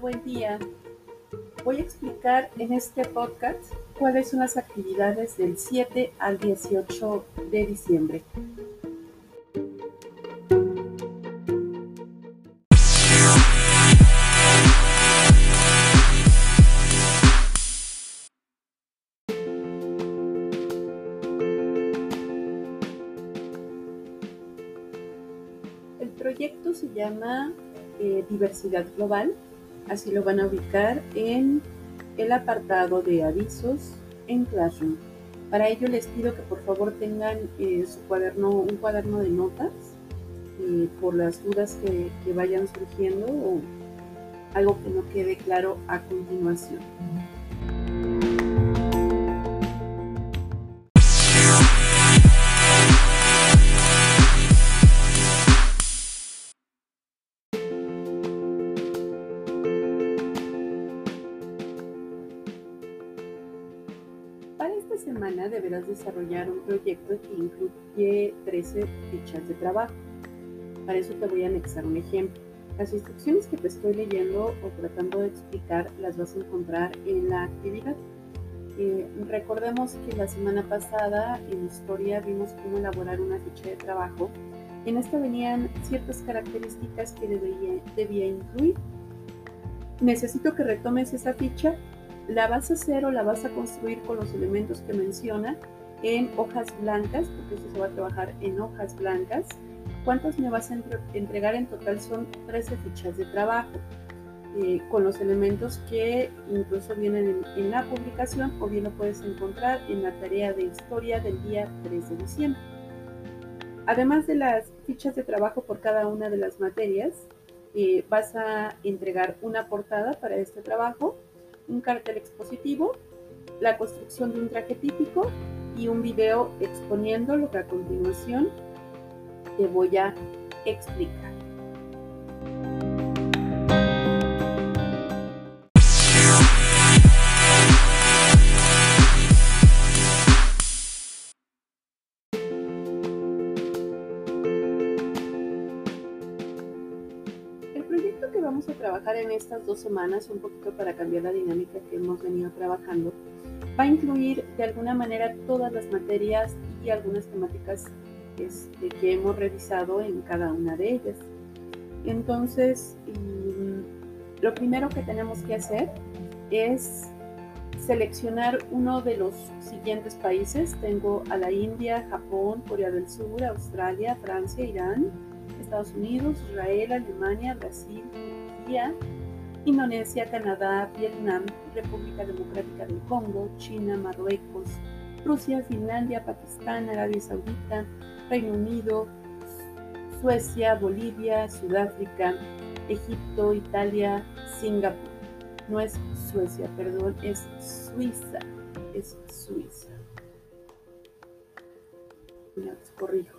Buen día. Voy a explicar en este podcast cuáles son las actividades del 7 al 18 de diciembre. El proyecto se llama eh, Diversidad Global, así lo van a ubicar en el apartado de avisos en Classroom. Para ello les pido que por favor tengan eh, su cuaderno, un cuaderno de notas eh, por las dudas que, que vayan surgiendo o algo que no quede claro a continuación. Desarrollar un proyecto que incluye 13 fichas de trabajo. Para eso te voy a anexar un ejemplo. Las instrucciones que te estoy leyendo o tratando de explicar las vas a encontrar en la actividad. Eh, recordemos que la semana pasada en historia vimos cómo elaborar una ficha de trabajo. En esta venían ciertas características que debía, debía incluir. Necesito que retomes esa ficha la vas a hacer o la vas a construir con los elementos que menciona en hojas blancas, porque eso se va a trabajar en hojas blancas. ¿Cuántas me vas a entre entregar en total? Son 13 fichas de trabajo, eh, con los elementos que incluso vienen en, en, la publicación o bien lo puedes encontrar en la tarea de historia del día 3 de diciembre. Además de las fichas de trabajo por cada una de las materias, eh, vas a entregar una portada para este trabajo, un cartel expositivo, la construcción de un traje típico y un video exponiendo lo que a continuación te voy a explicar. vamos a trabajar en estas dos semanas, un poquito para cambiar la dinámica que hemos venido trabajando, va a incluir de alguna manera todas las materias y algunas temáticas este, que hemos revisado en cada una de ellas. Entonces, lo primero que tenemos que hacer es seleccionar uno de los siguientes países. Tengo a la India, Japón, Corea del Sur, Australia, Francia, Irán, Estados Unidos, Israel, Alemania, Brasil, Turquía, Indonesia, Canadá, Vietnam, República Democrática del Congo, China, Marruecos, Rusia, Finlandia, Pakistán, Arabia Saudita, Reino Unido, Suecia, Bolivia, Sudáfrica, Egipto, Italia, Singapur. No es Suecia, perdón, es Suiza. Es Suiza. Ya, corrijo.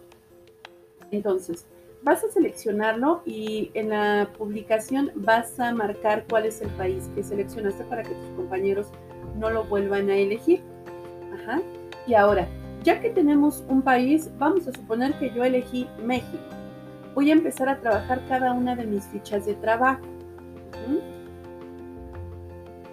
Entonces, vas a seleccionarlo y en la publicación vas a marcar cuál es el país que seleccionaste para que tus compañeros no lo vuelvan a elegir. Ajá. Y ahora, ya que tenemos un país, vamos a suponer que yo elegí México. Voy a empezar a trabajar cada una de mis fichas de trabajo. ¿Mm?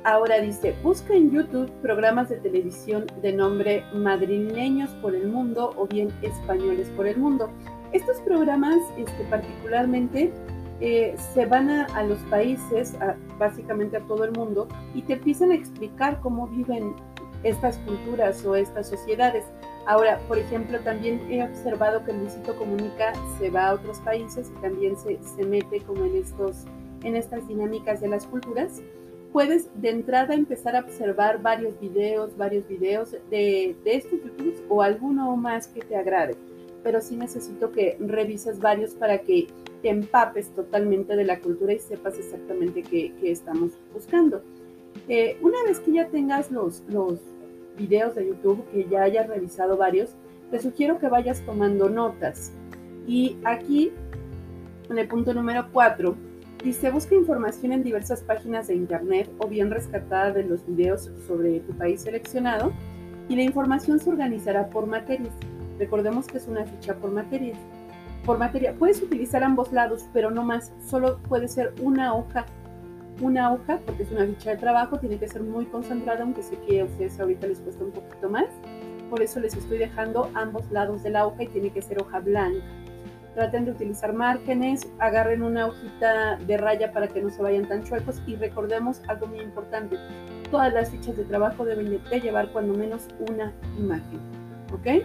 Ahora dice, busca en YouTube programas de televisión de nombre Madrileños por el Mundo o bien Españoles por el Mundo. Estos programas este, particularmente eh, se van a, los países, básicamente a todo el mundo, y te empiezan a explicar cómo viven estas culturas o estas sociedades. Ahora, por ejemplo, también he observado que Luisito Comunica se va a otros países y también se, se mete como en, estos, en estas dinámicas de las culturas puedes de entrada empezar a observar varios videos, varios videos de, de estos youtubers o alguno más que te agrade. Pero sí necesito que revises varios para que te empapes totalmente de la cultura y sepas exactamente qué, qué estamos buscando. Eh, una vez que ya tengas los, los videos de YouTube, que ya hayas revisado varios, te sugiero que vayas tomando notas. Y aquí, en el punto número 4, Dice, busca información en diversas páginas de internet o bien rescatada de los videos sobre tu país seleccionado y la información se organizará por materias. Recordemos que es una ficha por materias. Por materia, puedes utilizar ambos lados, pero no más, solo puede ser una hoja una hoja, porque es una ficha de trabajo, tiene que ser muy concentrada, aunque sé que a ustedes ahorita les cuesta un poquito más. Por eso les estoy dejando ambos lados de la hoja y tiene que ser hoja blanca. Traten de utilizar márgenes, agarren una hojita de raya para que no se vayan tan chuecos y recordemos algo muy importante, todas las fichas de trabajo deben de llevar cuando menos una imagen. ¿Ok?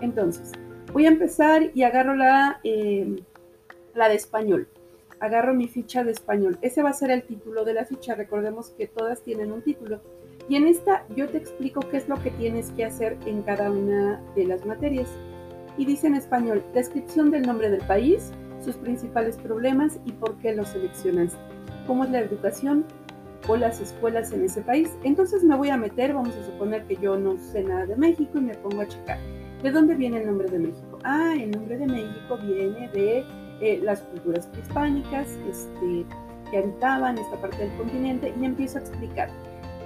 Entonces, voy a empezar y agarro la, eh, la de español agarro mi ficha de español. Ese va a ser el título de la ficha. Recordemos que todas tienen un título. Y en esta yo te explico qué es lo que tienes que hacer en cada una de las materias. Y dice en español, descripción del nombre del país, sus principales problemas y por qué lo seleccionaste. ¿Cómo es la educación o las escuelas en ese país? Entonces me voy a meter, vamos a suponer que yo no sé nada de México y me pongo a checar. ¿De dónde viene el nombre de México? Ah, el nombre de México viene de eh, las culturas prehispánicas este, que habitaban esta parte del continente y empiezo a explicar.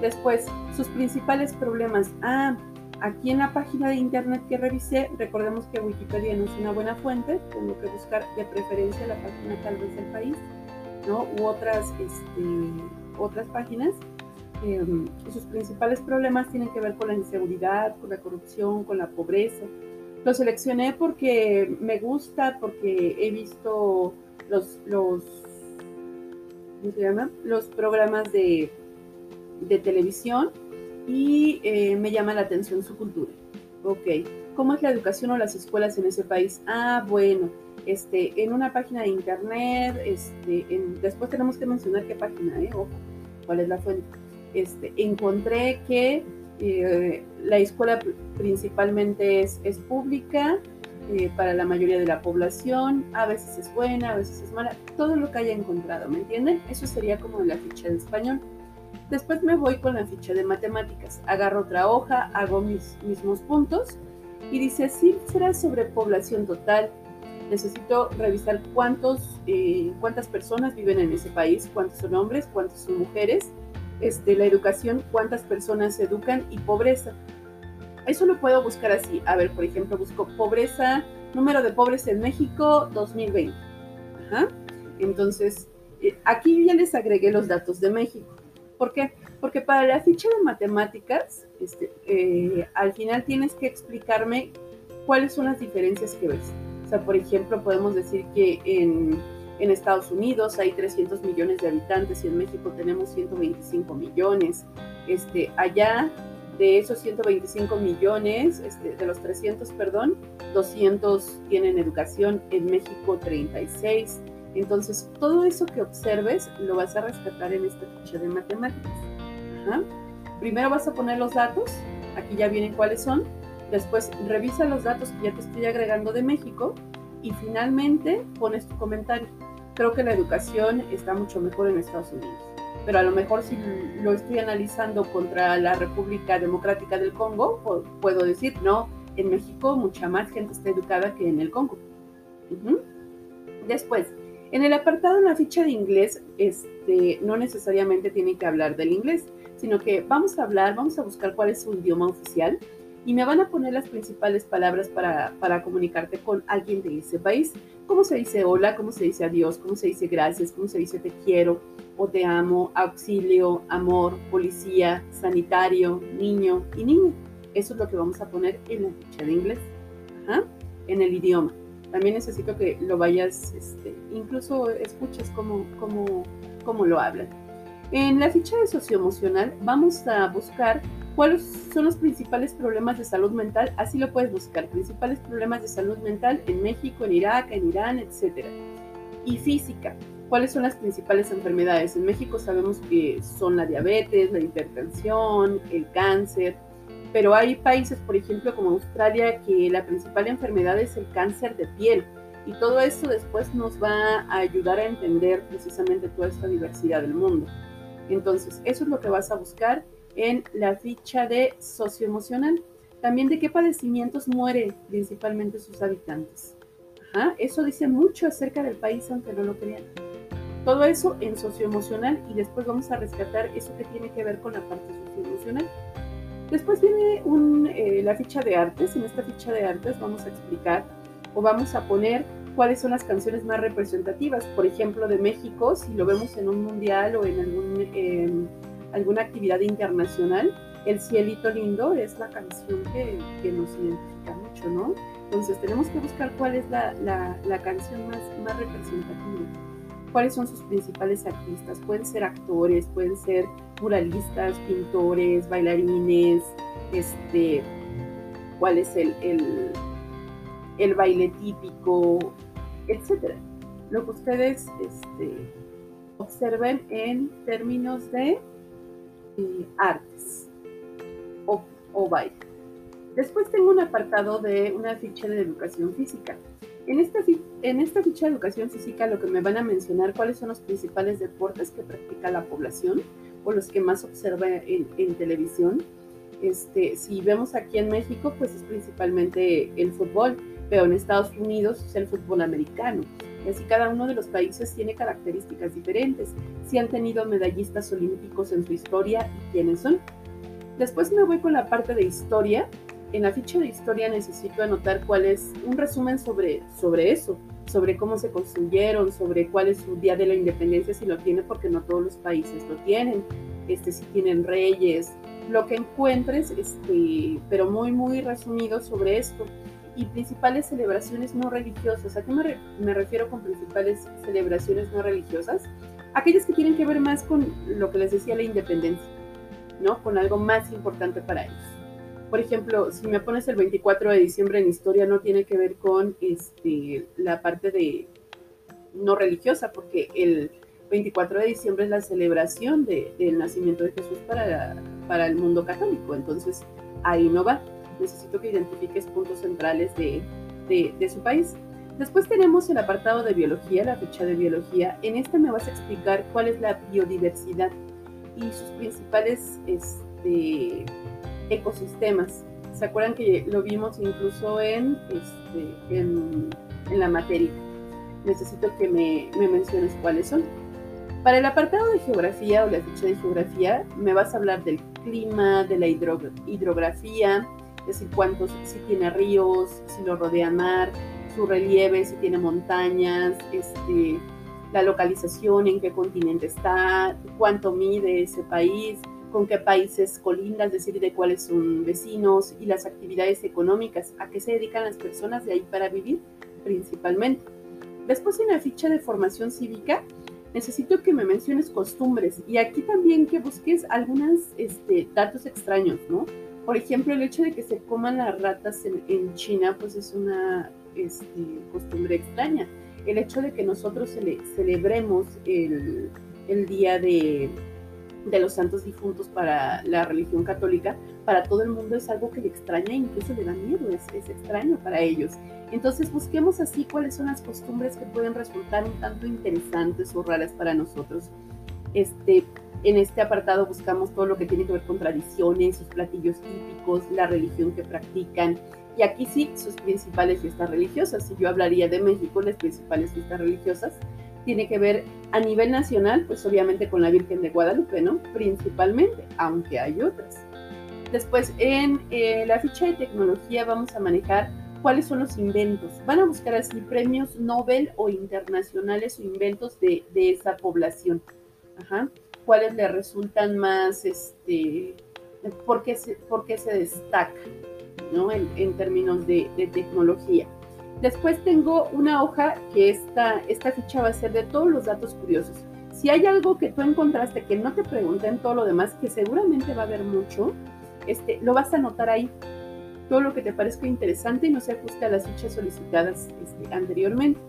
Después, sus principales problemas. Ah, aquí en la página de internet que revisé, recordemos que Wikipedia no es una buena fuente, tengo que buscar de preferencia la página tal vez del país, ¿no? U otras, este, otras páginas. Em, sus principales problemas tienen que ver con la inseguridad, con la corrupción, con la pobreza, lo seleccioné porque me gusta, porque he visto los, los, ¿cómo se llama? los programas de, de televisión y eh, me llama la atención su cultura. Ok, ¿cómo es la educación o las escuelas en ese país? Ah, bueno, este, en una página de internet, este, después tenemos que mencionar qué página, ¿eh? Ojo, cuál es la fuente. Este, encontré que eh, la escuela principalmente es, es pública eh, para la mayoría de la población, a veces es buena, a veces es mala, todo lo que haya encontrado, ¿me entienden? Eso sería como la ficha de español. Después me voy con la ficha de matemáticas, agarro otra hoja, hago mis mismos puntos y dice cifras sobre población total. Necesito revisar cuántos, eh, cuántas personas viven en ese país, cuántos son hombres, cuántos son mujeres, este, la educación, cuántas personas se educan y pobreza. Eso lo puedo buscar así. A ver, por ejemplo, busco pobreza, número de pobres en México 2020. Entonces, eh, aquí ya les agregué los datos de México. ¿Por qué? Porque para la ficha de matemáticas, este, eh, al final tienes que explicarme cuáles son las diferencias que ves. O sea, por ejemplo, podemos decir que en en Estados Unidos hay 300 millones de habitantes y en México tenemos 125 millones. Este, allá de esos 125 millones, este, de los 300, perdón, 200 tienen educación, en México 36. Entonces, todo eso que observes lo vas a rescatar en esta ficha de matemáticas. Primero vas a poner los datos, aquí ya vienen cuáles son, después revisa los datos que ya te estoy agregando de México y finalmente pones tu comentario creo que la educación está mucho mejor en Estados Unidos. Pero a lo mejor si lo estoy analizando contra la República Democrática del Congo, puedo decir, no, en México mucha más gente está educada que en el Congo. Después, en el apartado en la ficha de inglés, este, no necesariamente tiene que hablar del inglés, sino que vamos a hablar, vamos a buscar cuál es su idioma oficial y me van a poner las principales palabras para, para comunicarte con alguien de ese país. ¿Cómo se dice hola? ¿Cómo se dice adiós? ¿Cómo se dice gracias? ¿Cómo se dice te quiero? o te amo, auxilio, amor, policía, sanitario, niño y niña. Eso es lo que vamos a poner en la ficha de inglés, en el idioma. También necesito que lo vayas, este, incluso escuches cómo, cómo, cómo lo hablan. En la ficha de socioemocional vamos a buscar ¿Cuáles son los principales problemas de salud mental? Así lo puedes buscar. Principales problemas de salud mental en México, en Irak, en Irán, etc. Y física. ¿Cuáles son las principales enfermedades? En México sabemos que son la diabetes, la hipertensión, el cáncer, pero hay países, por ejemplo, como Australia, que la principal enfermedad es el cáncer de piel. Y todo esto después nos va a ayudar a entender precisamente toda esta diversidad del mundo. Entonces, eso es lo que vas a buscar en la ficha de socioemocional. También de qué padecimientos mueren principalmente sus habitantes. eso dice mucho acerca del país, aunque no lo crean. Todo eso en socioemocional y después vamos a rescatar eso que tiene que ver con la parte socioemocional. Después viene eh, la ficha de artes. En esta ficha de artes vamos a explicar o vamos a poner cuáles son las canciones más representativas. Por ejemplo, de México, si lo vemos en un mundial o en algún, alguna actividad internacional, El Cielito Lindo es la canción que, nos identifica mucho, ¿no? Entonces tenemos que buscar cuál es la, canción más, representativa cuáles son sus principales artistas. Pueden ser actores, pueden ser muralistas, pintores, bailarines, este, cuál es el, baile típico, etc. Lo que ustedes este, observen en términos de eh, artes o, baile. Después tengo un apartado de una ficha de educación física. En esta, en esta ficha de educación física lo que me van a mencionar cuáles son los principales deportes que practica la población o los que más observa en, televisión. Este, si vemos aquí en México, pues es principalmente el fútbol, pero en Estados Unidos es el fútbol americano. Y así cada uno de los países tiene características diferentes. Si han tenido medallistas olímpicos en su historia y quiénes son. Después me voy con la parte de historia en la ficha de historia necesito anotar cuál es un resumen sobre, sobre eso, sobre cómo se construyeron, sobre cuál es su día de la independencia, si lo tiene, porque no todos los países lo tienen, este, si tienen reyes, lo que encuentres, este, pero muy, muy resumido sobre esto. Y principales celebraciones no religiosas. ¿A qué me, me refiero con principales celebraciones no religiosas? Aquellas que tienen que ver más con lo que les decía la independencia, ¿no? Con algo más importante para ellos por ejemplo, si me pones el 24 de diciembre en historia, no tiene que ver con este, la parte de no religiosa, porque el 24 de diciembre es la celebración del nacimiento de Jesús para, para el mundo católico. Entonces, ahí no va. Necesito que identifiques puntos centrales de, de, su país. Después tenemos el apartado de biología, la ficha de biología. En este me vas a explicar cuál es la biodiversidad y sus principales este, ecosistemas. ¿Se acuerdan que lo vimos incluso en, este, en, la materia? Necesito que me, me, menciones cuáles son. Para el apartado de geografía o la ficha de geografía, me vas a hablar del clima, de la hidrografía, es decir, cuántos, si tiene ríos, si lo rodea mar, su relieve, si tiene montañas, este, la localización, en qué continente está, cuánto mide ese país, con qué países colinda, es decir, de cuáles son vecinos y las actividades económicas, a qué se dedican las personas de ahí para vivir principalmente. Después en la ficha de formación cívica necesito que me menciones costumbres y aquí también que busques algunos este, datos extraños, ¿no? Por ejemplo, el hecho de que se coman las ratas en, China, pues es una este, costumbre extraña. El hecho de que nosotros celebremos el día de, de los santos difuntos para la religión católica, para todo el mundo es algo que le extraña e incluso le da miedo, es, es, extraño para ellos. Entonces busquemos así cuáles son las costumbres que pueden resultar un tanto interesantes o raras para nosotros. Este, en este apartado buscamos todo lo que tiene que ver con tradiciones, sus platillos típicos, la religión que practican, y aquí sí, sus principales fiestas religiosas. Si yo hablaría de México, las principales fiestas religiosas tiene que ver a nivel nacional, pues obviamente con la Virgen de Guadalupe, ¿no? Principalmente, aunque hay otras. Después, en eh, la ficha de tecnología vamos a manejar cuáles son los inventos. Van a buscar así premios Nobel o internacionales o inventos de, esa población. Ajá. ¿Cuáles le resultan más, este, por qué se, por se destaca, ¿no? En, términos de tecnología. Después tengo una hoja que esta, esta ficha va a ser de todos los datos curiosos. Si hay algo que tú encontraste que no te pregunten todo lo demás, que seguramente va a haber mucho, este, lo vas a anotar ahí. Todo lo que te parezca interesante y no se ajuste a las fichas solicitadas este, anteriormente.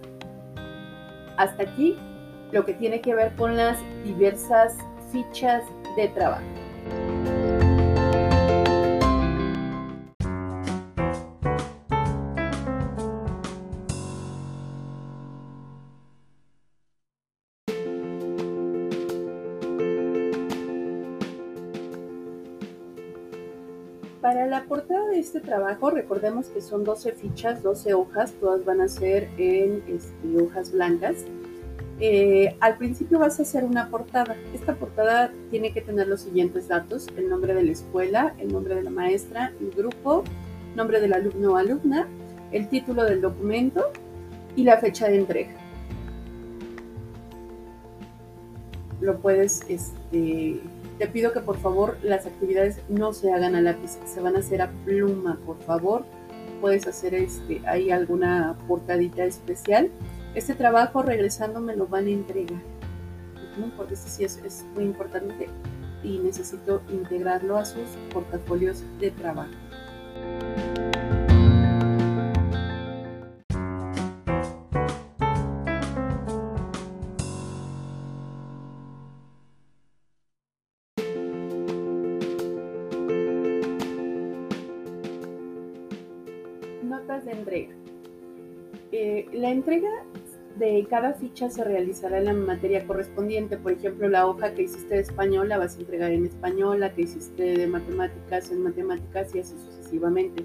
Hasta aquí lo que tiene que ver con las diversas fichas de trabajo. Para la portada de este trabajo, recordemos que son 12 fichas, 12 hojas, todas van a ser en este, hojas blancas. Eh, al principio vas a hacer una portada. Esta portada tiene que tener los siguientes datos, el nombre de la escuela, el nombre de la maestra, el grupo, nombre del alumno o alumna, el título del documento, y la fecha de entrega. Lo puedes, este, te pido que por favor las actividades no se hagan a lápiz, se van a hacer a pluma, por favor. Puedes hacer este, ahí alguna portadita especial. Este trabajo regresando me lo van a entregar, porque este sí es, es muy importante y necesito integrarlo a sus portafolios de trabajo. Notas de entrega. Eh, la entrega de cada ficha se realizará la materia correspondiente. Por ejemplo, la hoja que hiciste de español la vas a entregar en español, la que hiciste de matemáticas en matemáticas y así sucesivamente.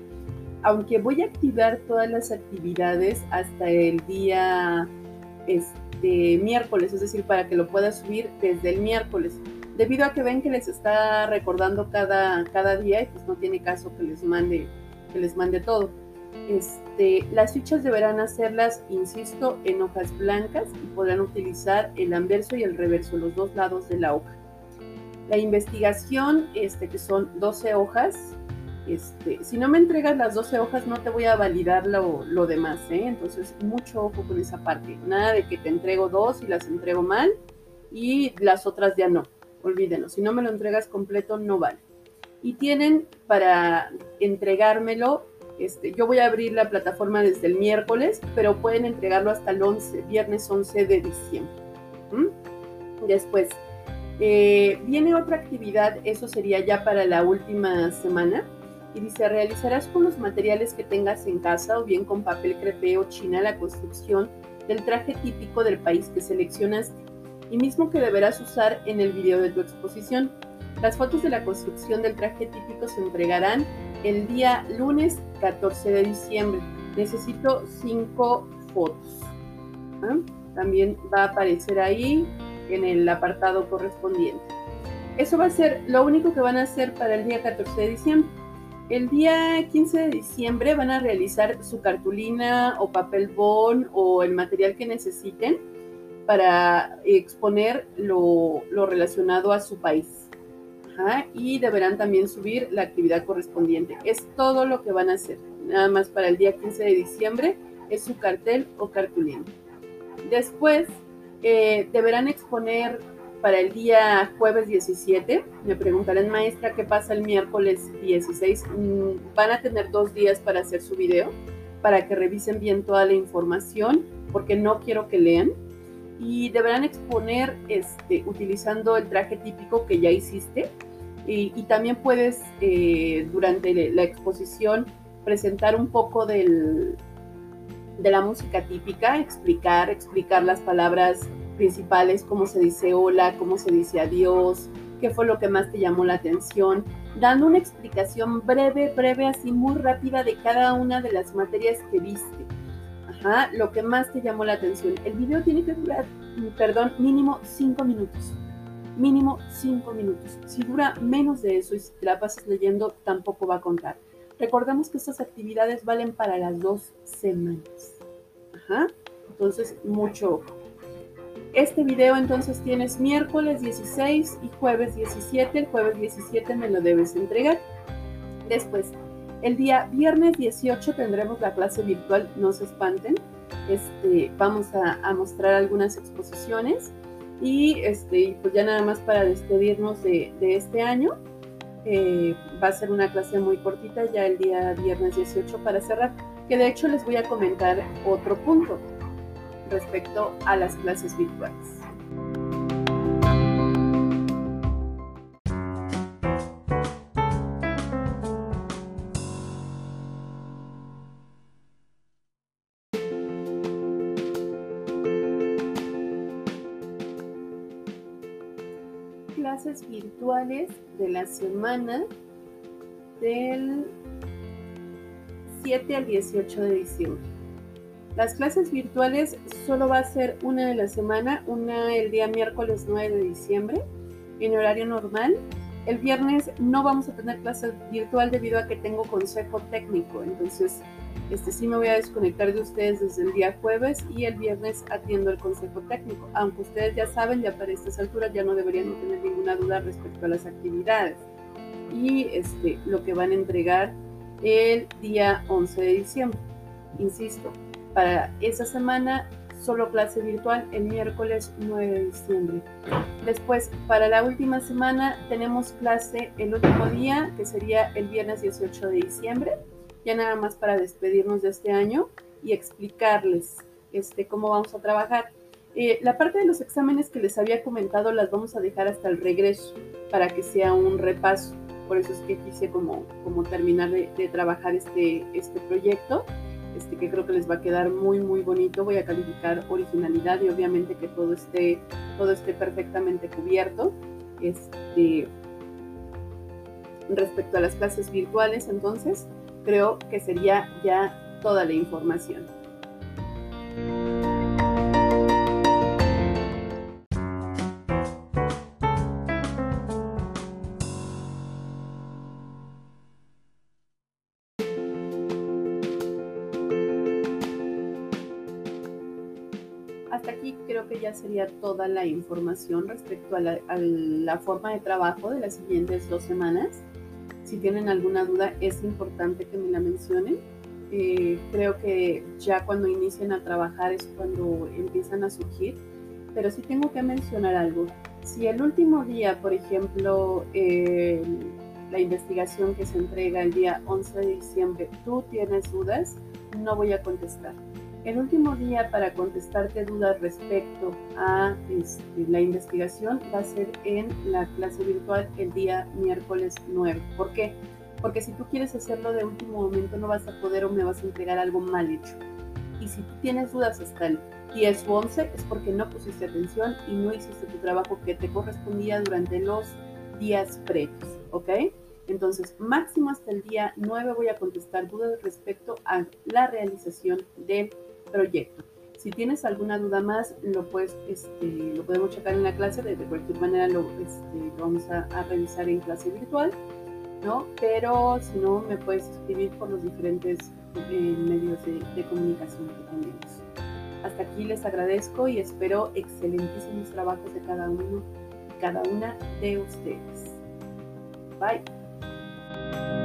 Aunque voy a activar todas las actividades hasta el día este, miércoles, es decir, para que lo puedas subir desde el miércoles. Debido a que ven que les está recordando cada, cada día y pues no tiene caso que les mande, que les mande todo. Las fichas deberán hacerlas, insisto, en hojas blancas y podrán utilizar el anverso y el reverso, los dos lados de la hoja. La investigación, este, que son 12 hojas, este, si no me entregas las 12 hojas no te voy a validar lo, lo demás, ¿eh? entonces mucho ojo con esa parte. Nada de que te entrego dos y las entrego mal y las otras ya no, olvídenlo. Si no me lo entregas completo no vale. Y tienen para entregármelo este, yo voy a abrir la plataforma desde el miércoles, pero pueden entregarlo hasta el 11, viernes 11 de diciembre. Después, eh, viene otra actividad, eso sería ya para la última semana. Y dice, realizarás con los materiales que tengas en casa o bien con papel crepé o china la construcción del traje típico del país que seleccionaste y mismo que deberás usar en el video de tu exposición. Las fotos de la construcción del traje típico se entregarán el día lunes 14 de diciembre. Necesito cinco fotos. ¿ah? También va a aparecer ahí en el apartado correspondiente. Eso va a ser lo único que van a hacer para el día 14 de diciembre. El día 15 de diciembre van a realizar su cartulina o papel bond o el material que necesiten para exponer lo, relacionado a su país y deberán también subir la actividad correspondiente. Es todo lo que van a hacer. Nada más para el día 15 de diciembre es su cartel o cartulina. Después eh, deberán exponer para el día jueves 17. Me preguntarán, maestra, ¿qué pasa el miércoles 16? Mm, van a tener dos días para hacer su video, para que revisen bien toda la información, porque no quiero que lean. Y deberán exponer este, utilizando el traje típico que ya hiciste, y, también puedes eh, durante la exposición presentar un poco del, de la música típica, explicar, explicar las palabras principales, cómo se dice hola, cómo se dice adiós, qué fue lo que más te llamó la atención, dando una explicación breve, breve, así muy rápida de cada una de las materias que viste. Lo que más te llamó la atención. El video tiene que durar, perdón, mínimo cinco minutos mínimo 5 minutos. Si dura menos de eso y si te la pasas leyendo, tampoco va a contar. Recordemos que estas actividades valen para las dos semanas. Ajá. Entonces, mucho Este video entonces tienes miércoles 16 y jueves 17. El jueves 17 me lo debes entregar. Después, el día viernes 18 tendremos la clase virtual, no se espanten. Este, vamos a, mostrar algunas exposiciones y este, pues ya nada más para despedirnos de, este año, eh, va a ser una clase muy cortita ya el día viernes 18 para cerrar, que de hecho les voy a comentar otro punto respecto a las clases virtuales. De la semana del 7 al 18 de diciembre. Las clases virtuales solo va a ser una de la semana, una el día miércoles 9 de diciembre, en horario normal. El viernes no vamos a tener clase virtual debido a que tengo consejo técnico, entonces este, sí me voy a desconectar de ustedes desde el día jueves y el viernes atiendo el consejo técnico. Aunque ustedes ya saben, ya para estas alturas ya no deberían tener ninguna duda respecto a las actividades y este, lo que van a entregar el día 11 de diciembre. Insisto, para esa semana solo clase virtual el miércoles 9 de diciembre. Después, para la última semana tenemos clase el último día, que sería el viernes 18 de diciembre, ya nada más para despedirnos de este año y explicarles este, cómo vamos a trabajar. Eh, la parte de los exámenes que les había comentado las vamos a dejar hasta el regreso para que sea un repaso. Por eso es que quise como, como terminar de, de trabajar este, este proyecto este, que creo que les va a quedar muy, muy bonito. Voy a calificar originalidad y obviamente que todo esté, todo esté perfectamente cubierto. Este, respecto a las clases virtuales, entonces, creo que sería ya toda la información. Sería toda la información respecto a la, forma de trabajo de las siguientes dos semanas. Si tienen alguna duda, es importante que me la mencionen. Eh, creo que ya cuando inicien a trabajar es cuando empiezan a surgir, pero sí tengo que mencionar algo. Si el último día, por ejemplo, la investigación que se entrega el día 11 de diciembre, tú tienes dudas, no voy a contestar el último día para contestarte dudas respecto a este, la investigación va a ser en la clase virtual el día miércoles 9. ¿Por qué? Porque si tú quieres hacerlo de último momento no vas a poder o me vas a entregar algo mal hecho. Y si tú tienes dudas hasta el 10 o 11 es porque no pusiste atención y no hiciste tu trabajo que te correspondía durante los días previos, ¿ok? Entonces, máximo hasta el día 9 voy a contestar dudas respecto a la realización del proyecto. Si tienes alguna duda más, lo, puedes, este, lo podemos checar en la clase, de, cualquier manera lo, este, vamos a, revisar en clase virtual, ¿no? Pero si no, me puedes escribir por los diferentes eh, medios de, de comunicación que tenemos. Hasta aquí les agradezco y espero excelentísimos trabajos de cada uno y cada una de ustedes. Bye.